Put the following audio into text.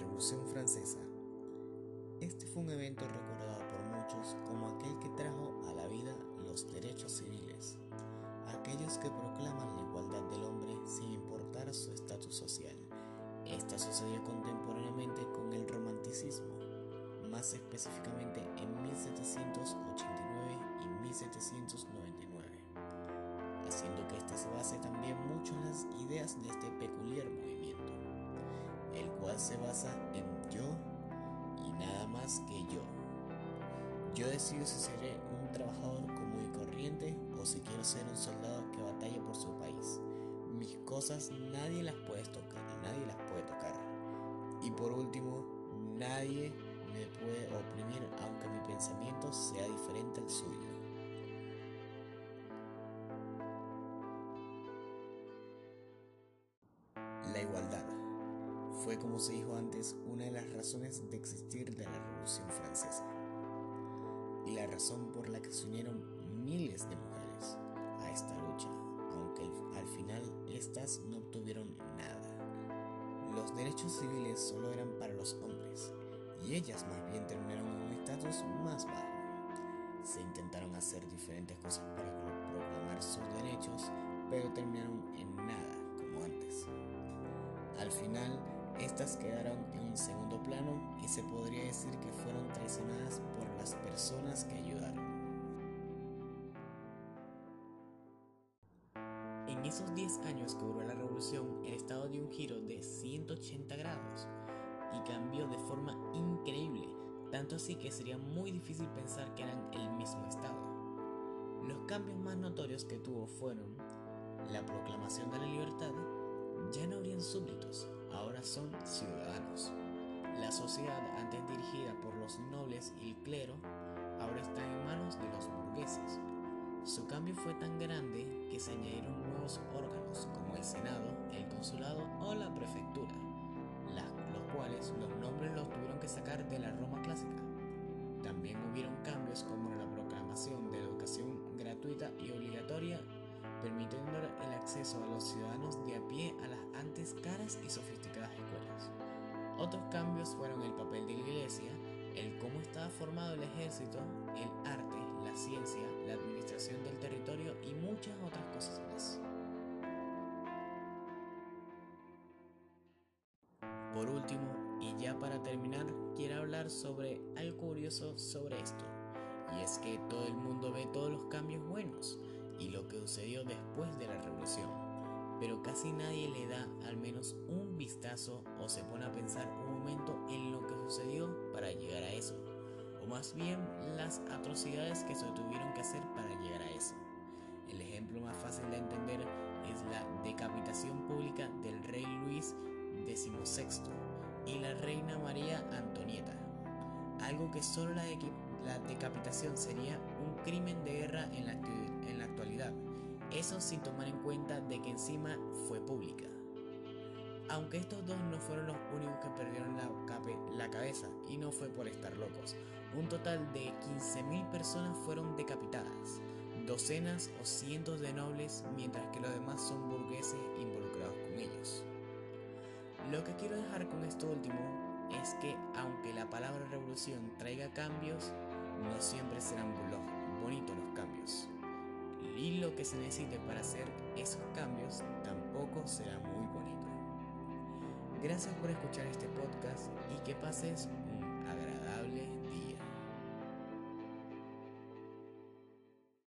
Revolución Francesa. Este fue un evento recordado por muchos como aquel que trajo a la vida los derechos civiles, aquellos que proclaman la igualdad del hombre sin importar su estatus social. Esta sucedió contemporáneamente con el romanticismo, más específicamente en 1789 y 1799, haciendo que éste se base también mucho en las ideas de este peculiar movimiento se basa en yo y nada más que yo. Yo decido si seré un trabajador común y corriente o si quiero ser un soldado que batalla por su país. Mis cosas nadie las puede tocar, nadie las puede tocar. Y por último, nadie me puede oprimir aunque mi pensamiento sea diferente al suyo. Fue, como se dijo antes, una de las razones de existir de la Revolución Francesa y la razón por la que se unieron miles de mujeres a esta lucha, aunque al final estas no obtuvieron nada. Los derechos civiles solo eran para los hombres y ellas más bien terminaron en un estatus más bajo. Se intentaron hacer diferentes cosas para proclamar sus derechos, pero terminaron en nada como antes. Al final, estas quedaron en un segundo plano y se podría decir que fueron traicionadas por las personas que ayudaron. En esos 10 años que duró la revolución, el Estado dio un giro de 180 grados y cambió de forma increíble, tanto así que sería muy difícil pensar que eran el mismo Estado. Los cambios más notorios que tuvo fueron la proclamación de la libertad, ya no habrían súbditos, ahora son ciudadanos. La sociedad, antes dirigida por los nobles y el clero, ahora está en manos de los burgueses. Su cambio fue tan grande que se añadieron nuevos órganos como el Senado, el Consulado o la Prefectura, los cuales los nombres los tuvieron que sacar de la Roma clásica. También hubieron cambios como la proclamación de educación gratuita y obligatoria permitiendo el acceso a los ciudadanos de a pie a las antes caras y sofisticadas escuelas. Otros cambios fueron el papel de la iglesia, el cómo estaba formado el ejército, el arte, la ciencia, la administración del territorio y muchas otras cosas más. Por último, y ya para terminar, quiero hablar sobre algo curioso sobre esto, y es que todo el mundo ve todos los cambios buenos, y lo que sucedió después de la revolución, pero casi nadie le da al menos un vistazo o se pone a pensar un momento en lo que sucedió para llegar a eso, o más bien las atrocidades que se tuvieron que hacer para llegar a eso. El ejemplo más fácil de entender es la decapitación pública del rey Luis XVI y la reina María Antonieta, algo que solo la, la decapitación sería un crimen de guerra en la, actualidad, eso sin tomar en cuenta de que encima fue pública. Aunque estos dos no fueron los únicos que perdieron la, la cabeza y no fue por estar locos, un total de 15.000 personas fueron decapitadas, docenas o cientos de nobles, mientras que los demás son burgueses involucrados con ellos. Lo que quiero dejar con esto último es que aunque la palabra revolución traiga cambios, no siempre serán bonitos los cambios. Y lo que se necesite para hacer esos cambios tampoco será muy bonito. Gracias por escuchar este podcast y que pases un